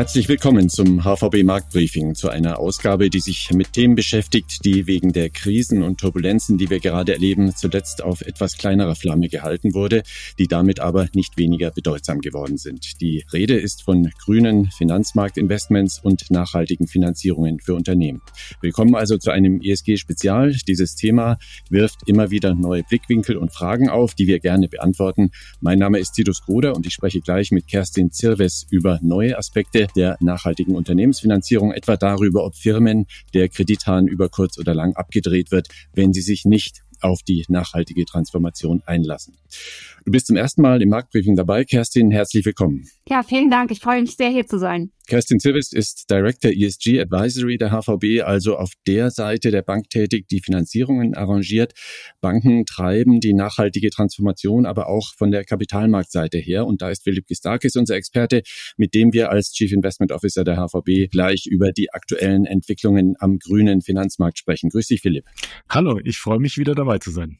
Herzlich willkommen zum HVB Marktbriefing, zu einer Ausgabe, die sich mit Themen beschäftigt, die wegen der Krisen und Turbulenzen, die wir gerade erleben, zuletzt auf etwas kleinerer Flamme gehalten wurde, die damit aber nicht weniger bedeutsam geworden sind. Die Rede ist von grünen Finanzmarktinvestments und nachhaltigen Finanzierungen für Unternehmen. Willkommen also zu einem ESG-Spezial. Dieses Thema wirft immer wieder neue Blickwinkel und Fragen auf, die wir gerne beantworten. Mein Name ist Titus Gruder und ich spreche gleich mit Kerstin Zirves über neue Aspekte Aspekte der nachhaltigen Unternehmensfinanzierung, etwa darüber, ob Firmen der Kredithahn über kurz oder lang abgedreht wird, wenn sie sich nicht auf die nachhaltige Transformation einlassen. Du bist zum ersten Mal im Marktbriefing dabei. Kerstin, herzlich willkommen. Ja, vielen Dank. Ich freue mich sehr, hier zu sein. Kerstin Silvis ist Director ESG Advisory der HVB, also auf der Seite der Bank tätig, die Finanzierungen arrangiert. Banken treiben die nachhaltige Transformation aber auch von der Kapitalmarktseite her. Und da ist Philipp Gistakis unser Experte, mit dem wir als Chief Investment Officer der HVB gleich über die aktuellen Entwicklungen am grünen Finanzmarkt sprechen. Grüß dich, Philipp. Hallo, ich freue mich wieder dabei zu sein.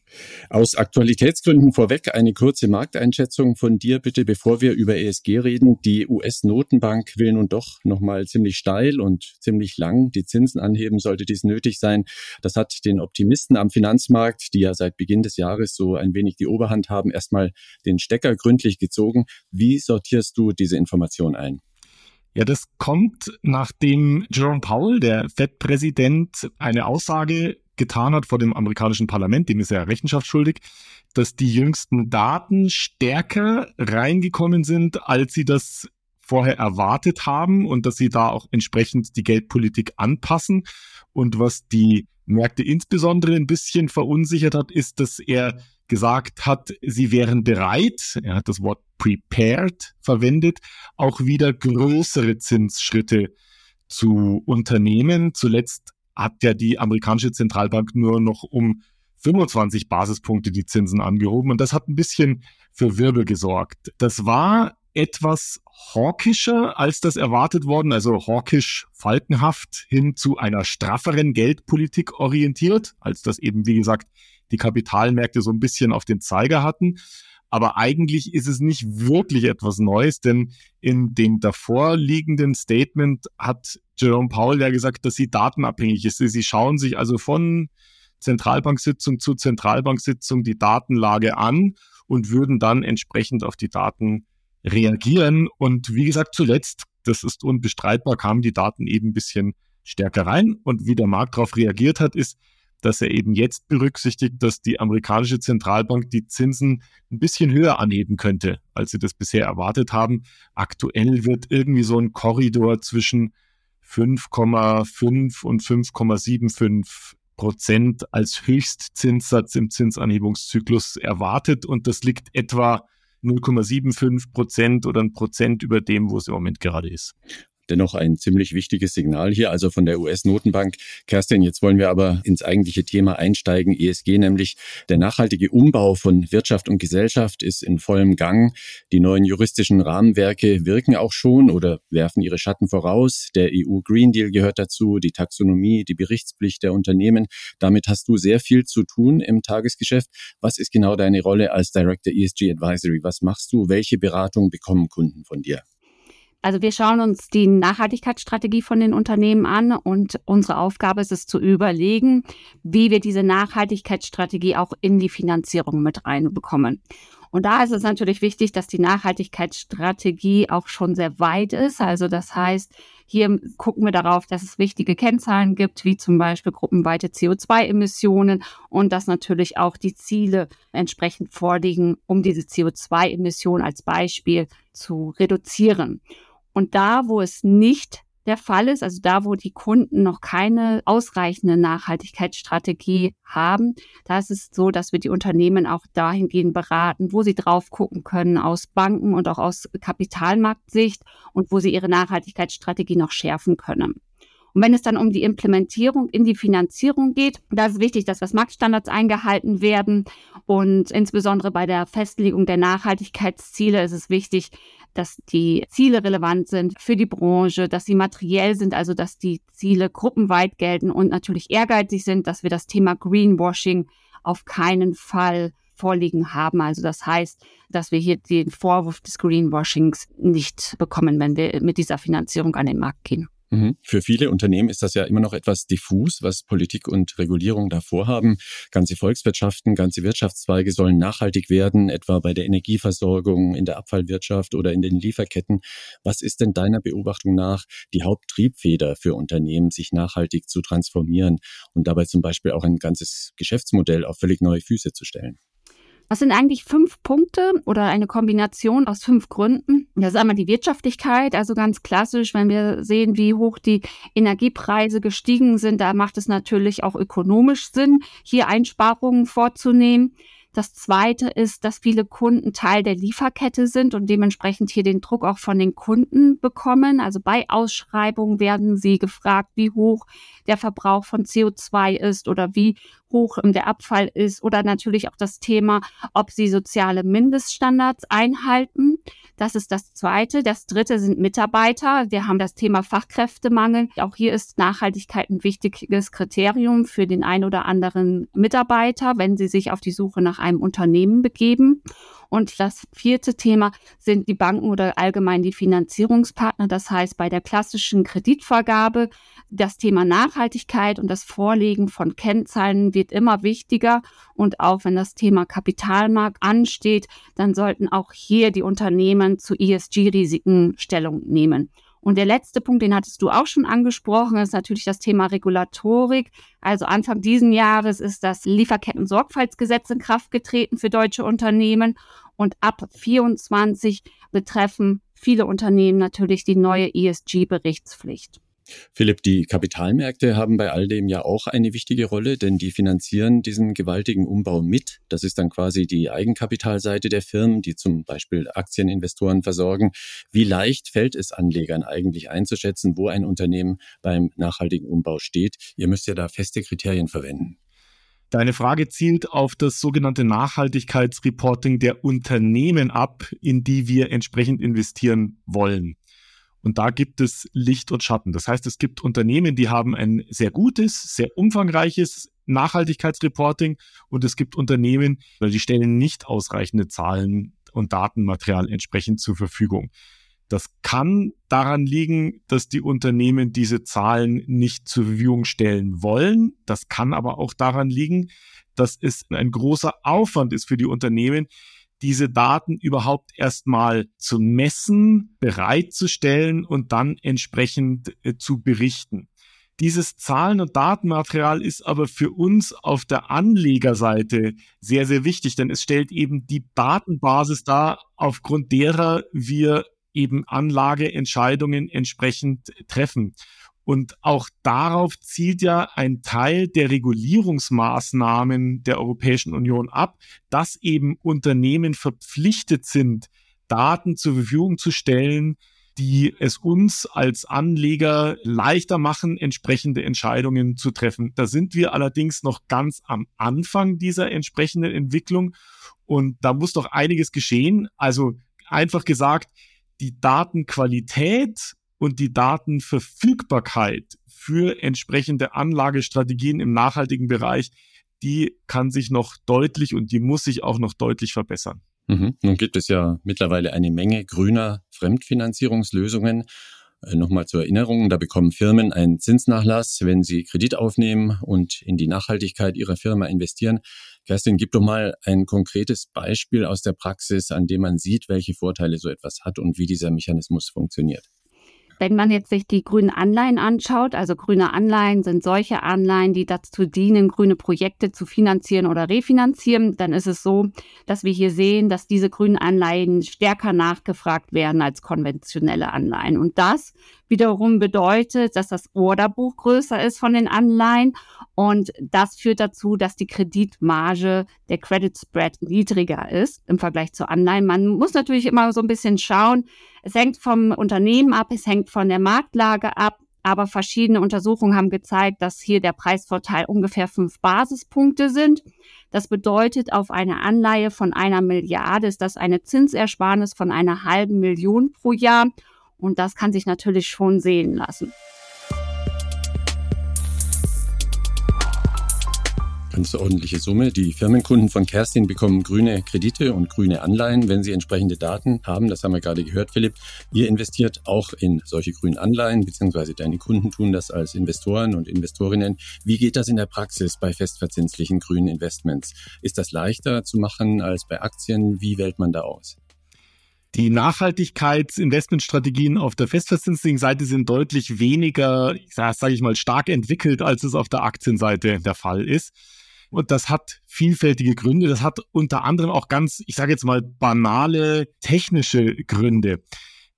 Aus Aktualitätsgründen vorweg eine kurze Markteinschätzung von dir bitte, bevor wir über ESG reden. Die US-Notenbank will nun doch doch nochmal ziemlich steil und ziemlich lang die Zinsen anheben, sollte dies nötig sein. Das hat den Optimisten am Finanzmarkt, die ja seit Beginn des Jahres so ein wenig die Oberhand haben, erstmal den Stecker gründlich gezogen. Wie sortierst du diese Information ein? Ja, das kommt, nachdem Jerome Powell, der Fed-Präsident, eine Aussage getan hat vor dem amerikanischen Parlament, dem ist er Rechenschaft schuldig, dass die jüngsten Daten stärker reingekommen sind, als sie das vorher erwartet haben und dass sie da auch entsprechend die Geldpolitik anpassen. Und was die Märkte insbesondere ein bisschen verunsichert hat, ist, dass er gesagt hat, sie wären bereit, er hat das Wort prepared verwendet, auch wieder größere Zinsschritte zu unternehmen. Zuletzt hat ja die amerikanische Zentralbank nur noch um 25 Basispunkte die Zinsen angehoben und das hat ein bisschen für Wirbel gesorgt. Das war etwas hawkischer als das erwartet worden, also hawkisch falkenhaft hin zu einer strafferen Geldpolitik orientiert, als das eben, wie gesagt, die Kapitalmärkte so ein bisschen auf den Zeiger hatten. Aber eigentlich ist es nicht wirklich etwas Neues, denn in dem davor liegenden Statement hat Jerome Powell ja gesagt, dass sie datenabhängig ist. Sie schauen sich also von Zentralbanksitzung zu Zentralbanksitzung die Datenlage an und würden dann entsprechend auf die Daten reagieren. Und wie gesagt, zuletzt, das ist unbestreitbar, kamen die Daten eben ein bisschen stärker rein. Und wie der Markt darauf reagiert hat, ist, dass er eben jetzt berücksichtigt, dass die amerikanische Zentralbank die Zinsen ein bisschen höher anheben könnte, als sie das bisher erwartet haben. Aktuell wird irgendwie so ein Korridor zwischen 5,5 und 5,75 Prozent als Höchstzinssatz im Zinsanhebungszyklus erwartet und das liegt etwa 0,75 Prozent oder ein Prozent über dem, wo es im Moment gerade ist dennoch ein ziemlich wichtiges Signal hier, also von der US-Notenbank. Kerstin, jetzt wollen wir aber ins eigentliche Thema einsteigen, ESG, nämlich der nachhaltige Umbau von Wirtschaft und Gesellschaft ist in vollem Gang. Die neuen juristischen Rahmenwerke wirken auch schon oder werfen ihre Schatten voraus. Der EU Green Deal gehört dazu, die Taxonomie, die Berichtspflicht der Unternehmen. Damit hast du sehr viel zu tun im Tagesgeschäft. Was ist genau deine Rolle als Director ESG Advisory? Was machst du? Welche Beratung bekommen Kunden von dir? Also wir schauen uns die Nachhaltigkeitsstrategie von den Unternehmen an und unsere Aufgabe ist es zu überlegen, wie wir diese Nachhaltigkeitsstrategie auch in die Finanzierung mit reinbekommen. Und da ist es natürlich wichtig, dass die Nachhaltigkeitsstrategie auch schon sehr weit ist. Also das heißt, hier gucken wir darauf, dass es wichtige Kennzahlen gibt, wie zum Beispiel gruppenweite CO2-Emissionen und dass natürlich auch die Ziele entsprechend vorliegen, um diese CO2-Emissionen als Beispiel zu reduzieren. Und da, wo es nicht der Fall ist, also da, wo die Kunden noch keine ausreichende Nachhaltigkeitsstrategie haben, da ist es so, dass wir die Unternehmen auch dahingehend beraten, wo sie drauf gucken können aus Banken und auch aus Kapitalmarktsicht und wo sie ihre Nachhaltigkeitsstrategie noch schärfen können. Und wenn es dann um die Implementierung in die Finanzierung geht, da ist wichtig, dass was Marktstandards eingehalten werden. Und insbesondere bei der Festlegung der Nachhaltigkeitsziele ist es wichtig, dass die Ziele relevant sind für die Branche, dass sie materiell sind, also dass die Ziele gruppenweit gelten und natürlich ehrgeizig sind, dass wir das Thema Greenwashing auf keinen Fall vorliegen haben. Also das heißt, dass wir hier den Vorwurf des Greenwashings nicht bekommen, wenn wir mit dieser Finanzierung an den Markt gehen. Mhm. Für viele Unternehmen ist das ja immer noch etwas diffus, was Politik und Regulierung da vorhaben. Ganze Volkswirtschaften, ganze Wirtschaftszweige sollen nachhaltig werden, etwa bei der Energieversorgung, in der Abfallwirtschaft oder in den Lieferketten. Was ist denn deiner Beobachtung nach die Haupttriebfeder für Unternehmen, sich nachhaltig zu transformieren und dabei zum Beispiel auch ein ganzes Geschäftsmodell auf völlig neue Füße zu stellen? Was sind eigentlich fünf Punkte oder eine Kombination aus fünf Gründen? Das ist einmal die Wirtschaftlichkeit, also ganz klassisch, wenn wir sehen, wie hoch die Energiepreise gestiegen sind, da macht es natürlich auch ökonomisch Sinn, hier Einsparungen vorzunehmen. Das zweite ist, dass viele Kunden Teil der Lieferkette sind und dementsprechend hier den Druck auch von den Kunden bekommen. Also bei Ausschreibungen werden sie gefragt, wie hoch der Verbrauch von CO2 ist oder wie hoch der Abfall ist oder natürlich auch das Thema, ob sie soziale Mindeststandards einhalten. Das ist das Zweite. Das Dritte sind Mitarbeiter. Wir haben das Thema Fachkräftemangel. Auch hier ist Nachhaltigkeit ein wichtiges Kriterium für den ein oder anderen Mitarbeiter, wenn sie sich auf die Suche nach einem Unternehmen begeben. Und das vierte Thema sind die Banken oder allgemein die Finanzierungspartner. Das heißt, bei der klassischen Kreditvergabe das Thema Nachhaltigkeit und das Vorlegen von Kennzahlen wird immer wichtiger. Und auch wenn das Thema Kapitalmarkt ansteht, dann sollten auch hier die Unternehmen zu ESG-Risiken Stellung nehmen. Und der letzte Punkt, den hattest du auch schon angesprochen, ist natürlich das Thema Regulatorik. Also Anfang diesen Jahres ist das Lieferketten-Sorgfaltsgesetz in Kraft getreten für deutsche Unternehmen und ab 24 betreffen viele Unternehmen natürlich die neue ESG-Berichtspflicht. Philipp, die Kapitalmärkte haben bei all dem ja auch eine wichtige Rolle, denn die finanzieren diesen gewaltigen Umbau mit. Das ist dann quasi die Eigenkapitalseite der Firmen, die zum Beispiel Aktieninvestoren versorgen. Wie leicht fällt es Anlegern eigentlich einzuschätzen, wo ein Unternehmen beim nachhaltigen Umbau steht? Ihr müsst ja da feste Kriterien verwenden. Deine Frage zielt auf das sogenannte Nachhaltigkeitsreporting der Unternehmen ab, in die wir entsprechend investieren wollen. Und da gibt es Licht und Schatten. Das heißt, es gibt Unternehmen, die haben ein sehr gutes, sehr umfangreiches Nachhaltigkeitsreporting und es gibt Unternehmen, die stellen nicht ausreichende Zahlen und Datenmaterial entsprechend zur Verfügung. Das kann daran liegen, dass die Unternehmen diese Zahlen nicht zur Verfügung stellen wollen. Das kann aber auch daran liegen, dass es ein großer Aufwand ist für die Unternehmen, diese Daten überhaupt erstmal zu messen, bereitzustellen und dann entsprechend äh, zu berichten. Dieses Zahlen- und Datenmaterial ist aber für uns auf der Anlegerseite sehr, sehr wichtig, denn es stellt eben die Datenbasis dar, aufgrund derer wir eben Anlageentscheidungen entsprechend treffen. Und auch darauf zielt ja ein Teil der Regulierungsmaßnahmen der Europäischen Union ab, dass eben Unternehmen verpflichtet sind, Daten zur Verfügung zu stellen, die es uns als Anleger leichter machen, entsprechende Entscheidungen zu treffen. Da sind wir allerdings noch ganz am Anfang dieser entsprechenden Entwicklung und da muss doch einiges geschehen. Also einfach gesagt, die Datenqualität und die Datenverfügbarkeit für entsprechende Anlagestrategien im nachhaltigen Bereich, die kann sich noch deutlich und die muss sich auch noch deutlich verbessern. Mhm. Nun gibt es ja mittlerweile eine Menge grüner Fremdfinanzierungslösungen. Äh, nochmal zur Erinnerung, da bekommen Firmen einen Zinsnachlass, wenn sie Kredit aufnehmen und in die Nachhaltigkeit ihrer Firma investieren. Kerstin, gib doch mal ein konkretes Beispiel aus der Praxis, an dem man sieht, welche Vorteile so etwas hat und wie dieser Mechanismus funktioniert. Wenn man jetzt sich die grünen Anleihen anschaut, also grüne Anleihen sind solche Anleihen, die dazu dienen, grüne Projekte zu finanzieren oder refinanzieren, dann ist es so, dass wir hier sehen, dass diese grünen Anleihen stärker nachgefragt werden als konventionelle Anleihen. Und das wiederum bedeutet, dass das Orderbuch größer ist von den Anleihen und das führt dazu, dass die Kreditmarge, der Credit Spread niedriger ist im Vergleich zu Anleihen. Man muss natürlich immer so ein bisschen schauen. Es hängt vom Unternehmen ab, es hängt von der Marktlage ab. Aber verschiedene Untersuchungen haben gezeigt, dass hier der Preisvorteil ungefähr fünf Basispunkte sind. Das bedeutet, auf eine Anleihe von einer Milliarde ist das eine Zinsersparnis von einer halben Million pro Jahr. Und das kann sich natürlich schon sehen lassen. Ganz ordentliche Summe. Die Firmenkunden von Kerstin bekommen grüne Kredite und grüne Anleihen, wenn sie entsprechende Daten haben. Das haben wir gerade gehört, Philipp. Ihr investiert auch in solche grünen Anleihen, beziehungsweise deine Kunden tun das als Investoren und Investorinnen. Wie geht das in der Praxis bei festverzinslichen grünen Investments? Ist das leichter zu machen als bei Aktien? Wie wählt man da aus? Die Nachhaltigkeitsinvestmentstrategien auf der festverzinslichen Seite sind deutlich weniger, sage ich mal, stark entwickelt, als es auf der Aktienseite der Fall ist. Und das hat vielfältige Gründe. Das hat unter anderem auch ganz, ich sage jetzt mal, banale technische Gründe.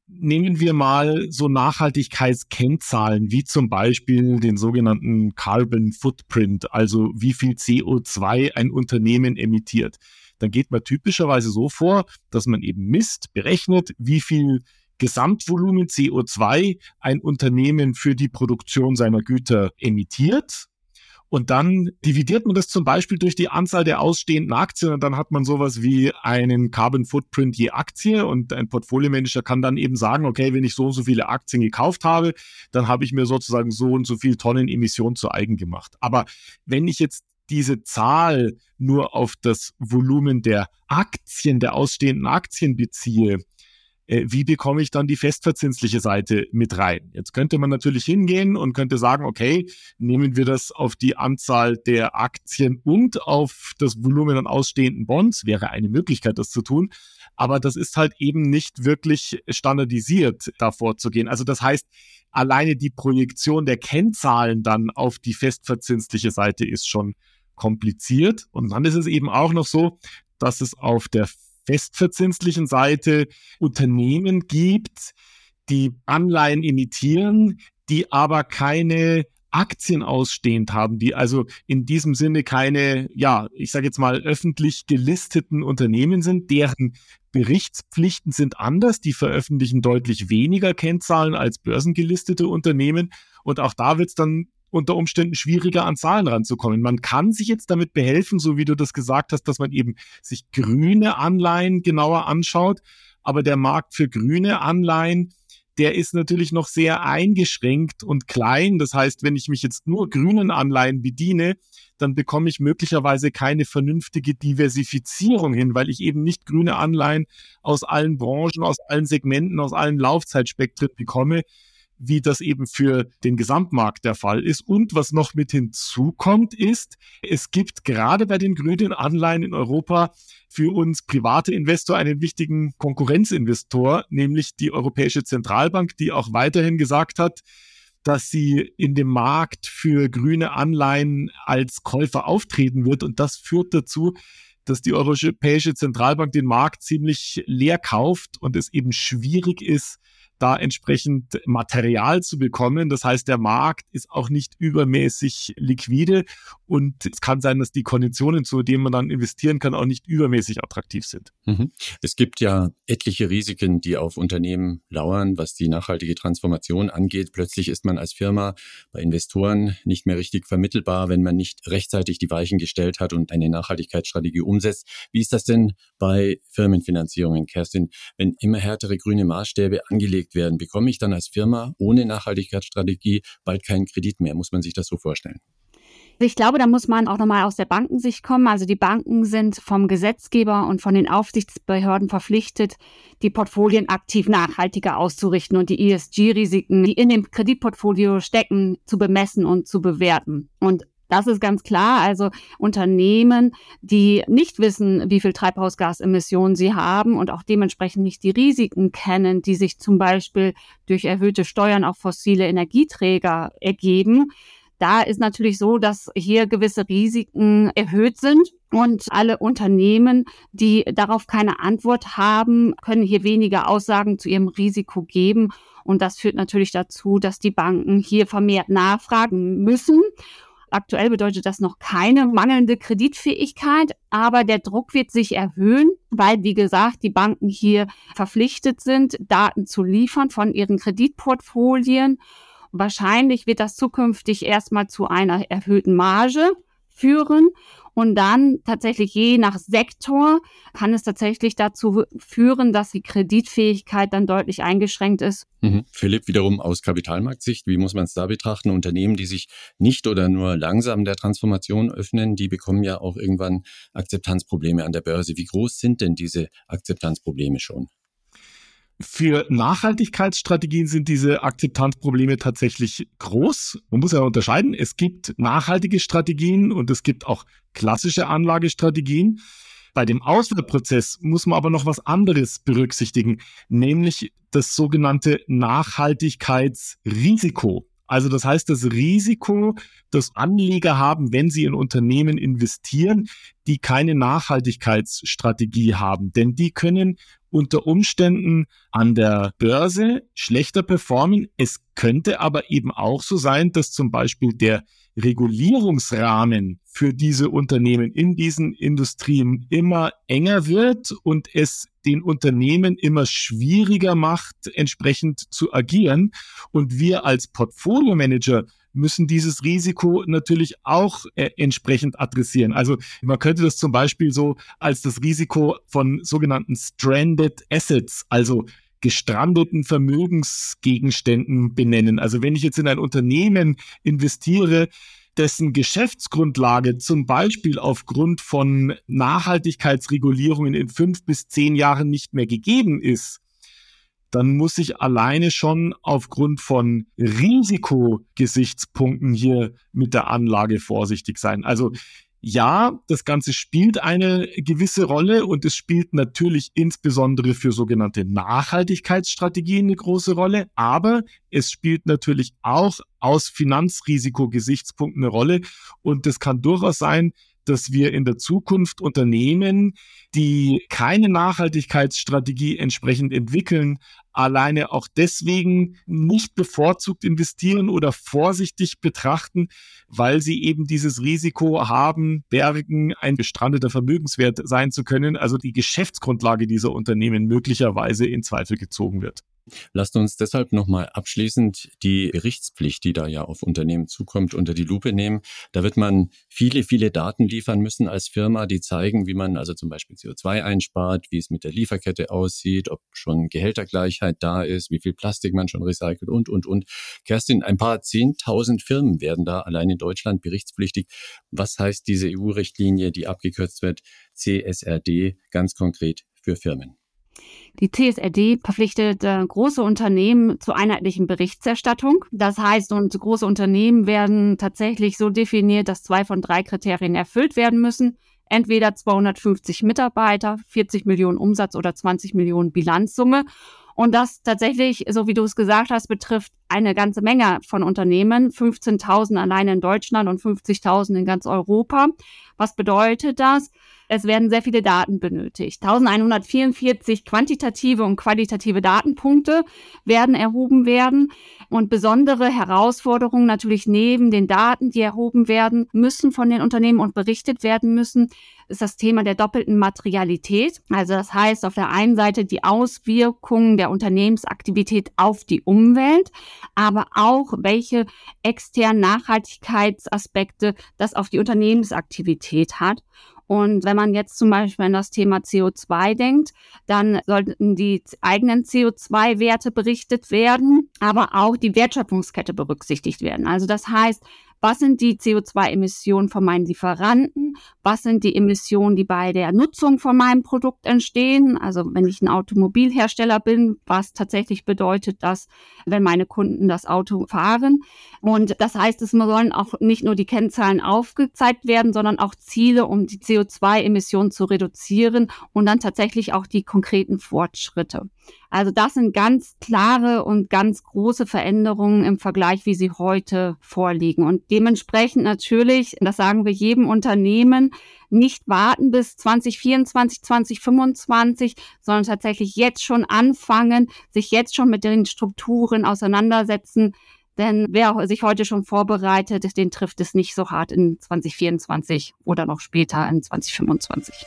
Nehmen wir mal so Nachhaltigkeitskennzahlen wie zum Beispiel den sogenannten Carbon Footprint, also wie viel CO2 ein Unternehmen emittiert. Dann geht man typischerweise so vor, dass man eben misst, berechnet, wie viel Gesamtvolumen CO2 ein Unternehmen für die Produktion seiner Güter emittiert und dann dividiert man das zum Beispiel durch die Anzahl der ausstehenden Aktien und dann hat man sowas wie einen Carbon Footprint je Aktie und ein Portfoliomanager kann dann eben sagen, okay, wenn ich so und so viele Aktien gekauft habe, dann habe ich mir sozusagen so und so viel Tonnen Emissionen zu eigen gemacht. Aber wenn ich jetzt diese Zahl nur auf das Volumen der Aktien, der ausstehenden Aktien beziehe, äh, wie bekomme ich dann die festverzinsliche Seite mit rein? Jetzt könnte man natürlich hingehen und könnte sagen, okay, nehmen wir das auf die Anzahl der Aktien und auf das Volumen an ausstehenden Bonds, wäre eine Möglichkeit, das zu tun. Aber das ist halt eben nicht wirklich standardisiert, da vorzugehen. Also das heißt, alleine die Projektion der Kennzahlen dann auf die festverzinsliche Seite ist schon kompliziert. Und dann ist es eben auch noch so, dass es auf der festverzinslichen Seite Unternehmen gibt, die Anleihen emittieren, die aber keine Aktien ausstehend haben, die also in diesem Sinne keine, ja, ich sage jetzt mal öffentlich gelisteten Unternehmen sind, deren Berichtspflichten sind anders, die veröffentlichen deutlich weniger Kennzahlen als börsengelistete Unternehmen und auch da wird es dann unter Umständen schwieriger an Zahlen ranzukommen. Man kann sich jetzt damit behelfen, so wie du das gesagt hast, dass man eben sich grüne Anleihen genauer anschaut. Aber der Markt für grüne Anleihen, der ist natürlich noch sehr eingeschränkt und klein. Das heißt, wenn ich mich jetzt nur grünen Anleihen bediene, dann bekomme ich möglicherweise keine vernünftige Diversifizierung hin, weil ich eben nicht grüne Anleihen aus allen Branchen, aus allen Segmenten, aus allen Laufzeitspektren bekomme, wie das eben für den Gesamtmarkt der Fall ist. Und was noch mit hinzukommt, ist, es gibt gerade bei den grünen Anleihen in Europa für uns private Investor einen wichtigen Konkurrenzinvestor, nämlich die Europäische Zentralbank, die auch weiterhin gesagt hat, dass sie in dem Markt für grüne Anleihen als Käufer auftreten wird. Und das führt dazu, dass die Europäische Zentralbank den Markt ziemlich leer kauft und es eben schwierig ist, da entsprechend Material zu bekommen. Das heißt, der Markt ist auch nicht übermäßig liquide und es kann sein, dass die Konditionen, zu denen man dann investieren kann, auch nicht übermäßig attraktiv sind. Mhm. Es gibt ja etliche Risiken, die auf Unternehmen lauern, was die nachhaltige Transformation angeht. Plötzlich ist man als Firma bei Investoren nicht mehr richtig vermittelbar, wenn man nicht rechtzeitig die Weichen gestellt hat und eine Nachhaltigkeitsstrategie umsetzt. Wie ist das denn bei Firmenfinanzierungen, Kerstin? Wenn immer härtere grüne Maßstäbe angelegt abgedeckt werden, bekomme ich dann als Firma ohne Nachhaltigkeitsstrategie bald keinen Kredit mehr. Muss man sich das so vorstellen? Ich glaube, da muss man auch nochmal aus der Bankensicht kommen. Also die Banken sind vom Gesetzgeber und von den Aufsichtsbehörden verpflichtet, die Portfolien aktiv nachhaltiger auszurichten und die ESG-Risiken, die in dem Kreditportfolio stecken, zu bemessen und zu bewerten. Und das ist ganz klar. Also Unternehmen, die nicht wissen, wie viel Treibhausgasemissionen sie haben und auch dementsprechend nicht die Risiken kennen, die sich zum Beispiel durch erhöhte Steuern auf fossile Energieträger ergeben. Da ist natürlich so, dass hier gewisse Risiken erhöht sind. Und alle Unternehmen, die darauf keine Antwort haben, können hier weniger Aussagen zu ihrem Risiko geben. Und das führt natürlich dazu, dass die Banken hier vermehrt nachfragen müssen. Aktuell bedeutet das noch keine mangelnde Kreditfähigkeit, aber der Druck wird sich erhöhen, weil, wie gesagt, die Banken hier verpflichtet sind, Daten zu liefern von ihren Kreditportfolien. Wahrscheinlich wird das zukünftig erstmal zu einer erhöhten Marge führen. Und dann tatsächlich je nach Sektor kann es tatsächlich dazu führen, dass die Kreditfähigkeit dann deutlich eingeschränkt ist. Mhm. Philipp, wiederum aus Kapitalmarktsicht, wie muss man es da betrachten? Unternehmen, die sich nicht oder nur langsam der Transformation öffnen, die bekommen ja auch irgendwann Akzeptanzprobleme an der Börse. Wie groß sind denn diese Akzeptanzprobleme schon? Für Nachhaltigkeitsstrategien sind diese Akzeptanzprobleme tatsächlich groß. Man muss ja unterscheiden. Es gibt nachhaltige Strategien und es gibt auch klassische Anlagestrategien. Bei dem Auswahlprozess muss man aber noch was anderes berücksichtigen, nämlich das sogenannte Nachhaltigkeitsrisiko. Also das heißt, das Risiko, das Anleger haben, wenn sie in Unternehmen investieren, die keine Nachhaltigkeitsstrategie haben. Denn die können unter Umständen an der Börse schlechter performen. Es könnte aber eben auch so sein, dass zum Beispiel der Regulierungsrahmen für diese Unternehmen in diesen Industrien immer enger wird und es den Unternehmen immer schwieriger macht, entsprechend zu agieren. Und wir als Portfolio-Manager müssen dieses Risiko natürlich auch äh, entsprechend adressieren. Also man könnte das zum Beispiel so als das Risiko von sogenannten Stranded Assets, also gestrandeten Vermögensgegenständen benennen. Also wenn ich jetzt in ein Unternehmen investiere, dessen Geschäftsgrundlage zum Beispiel aufgrund von Nachhaltigkeitsregulierungen in fünf bis zehn Jahren nicht mehr gegeben ist, dann muss ich alleine schon aufgrund von Risikogesichtspunkten hier mit der Anlage vorsichtig sein. Also ja, das Ganze spielt eine gewisse Rolle und es spielt natürlich insbesondere für sogenannte Nachhaltigkeitsstrategien eine große Rolle, aber es spielt natürlich auch aus Finanzrisikogesichtspunkten eine Rolle und es kann durchaus sein, dass wir in der Zukunft Unternehmen, die keine Nachhaltigkeitsstrategie entsprechend entwickeln, alleine auch deswegen nicht bevorzugt investieren oder vorsichtig betrachten, weil sie eben dieses Risiko haben, bergen, ein gestrandeter Vermögenswert sein zu können, also die Geschäftsgrundlage dieser Unternehmen möglicherweise in Zweifel gezogen wird. Lasst uns deshalb nochmal abschließend die Berichtspflicht, die da ja auf Unternehmen zukommt, unter die Lupe nehmen. Da wird man viele, viele Daten liefern müssen als Firma, die zeigen, wie man also zum Beispiel CO2 einspart, wie es mit der Lieferkette aussieht, ob schon Gehältergleichheit da ist, wie viel Plastik man schon recycelt und, und, und. Kerstin, ein paar zehntausend Firmen werden da allein in Deutschland berichtspflichtig. Was heißt diese EU-Richtlinie, die abgekürzt wird, CSRD, ganz konkret für Firmen? Die CSRD verpflichtet äh, große Unternehmen zur einheitlichen Berichterstattung. Das heißt, und große Unternehmen werden tatsächlich so definiert, dass zwei von drei Kriterien erfüllt werden müssen. Entweder 250 Mitarbeiter, 40 Millionen Umsatz oder 20 Millionen Bilanzsumme. Und das tatsächlich, so wie du es gesagt hast, betrifft eine ganze Menge von Unternehmen, 15.000 alleine in Deutschland und 50.000 in ganz Europa. Was bedeutet das? Es werden sehr viele Daten benötigt. 1144 quantitative und qualitative Datenpunkte werden erhoben werden. Und besondere Herausforderungen natürlich neben den Daten, die erhoben werden müssen von den Unternehmen und berichtet werden müssen, ist das Thema der doppelten Materialität. Also das heißt auf der einen Seite die Auswirkungen der Unternehmensaktivität auf die Umwelt, aber auch welche externen Nachhaltigkeitsaspekte das auf die Unternehmensaktivität hat. Und wenn man jetzt zum Beispiel an das Thema CO2 denkt, dann sollten die eigenen CO2-Werte berichtet werden, aber auch die Wertschöpfungskette berücksichtigt werden. Also das heißt, was sind die CO2-Emissionen von meinen Lieferanten, was sind die Emissionen, die bei der Nutzung von meinem Produkt entstehen. Also wenn ich ein Automobilhersteller bin, was tatsächlich bedeutet das, wenn meine Kunden das Auto fahren. Und das heißt, es sollen auch nicht nur die Kennzahlen aufgezeigt werden, sondern auch Ziele, um die CO2-Emissionen zu reduzieren und dann tatsächlich auch die konkreten Fortschritte. Also das sind ganz klare und ganz große Veränderungen im Vergleich, wie sie heute vorliegen. Und dementsprechend natürlich, das sagen wir jedem Unternehmen, nicht warten bis 2024, 2025, sondern tatsächlich jetzt schon anfangen, sich jetzt schon mit den Strukturen auseinandersetzen. Denn wer sich heute schon vorbereitet, den trifft es nicht so hart in 2024 oder noch später in 2025.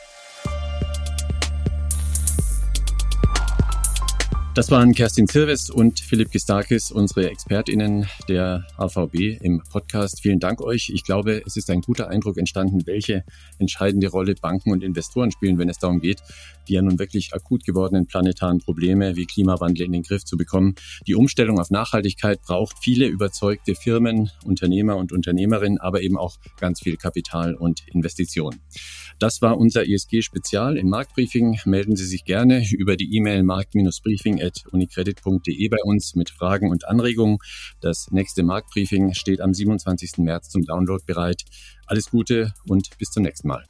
Das waren Kerstin Silves und Philipp Gistakis, unsere ExpertInnen der AVB im Podcast. Vielen Dank euch. Ich glaube, es ist ein guter Eindruck entstanden, welche entscheidende Rolle Banken und Investoren spielen, wenn es darum geht, die ja nun wirklich akut gewordenen planetaren Probleme wie Klimawandel in den Griff zu bekommen. Die Umstellung auf Nachhaltigkeit braucht viele überzeugte Firmen, Unternehmer und Unternehmerinnen, aber eben auch ganz viel Kapital und Investitionen. Das war unser ESG-Spezial im Marktbriefing. Melden Sie sich gerne über die E-Mail unicredit.de bei uns mit Fragen und Anregungen. Das nächste Marktbriefing steht am 27. März zum Download bereit. Alles Gute und bis zum nächsten Mal.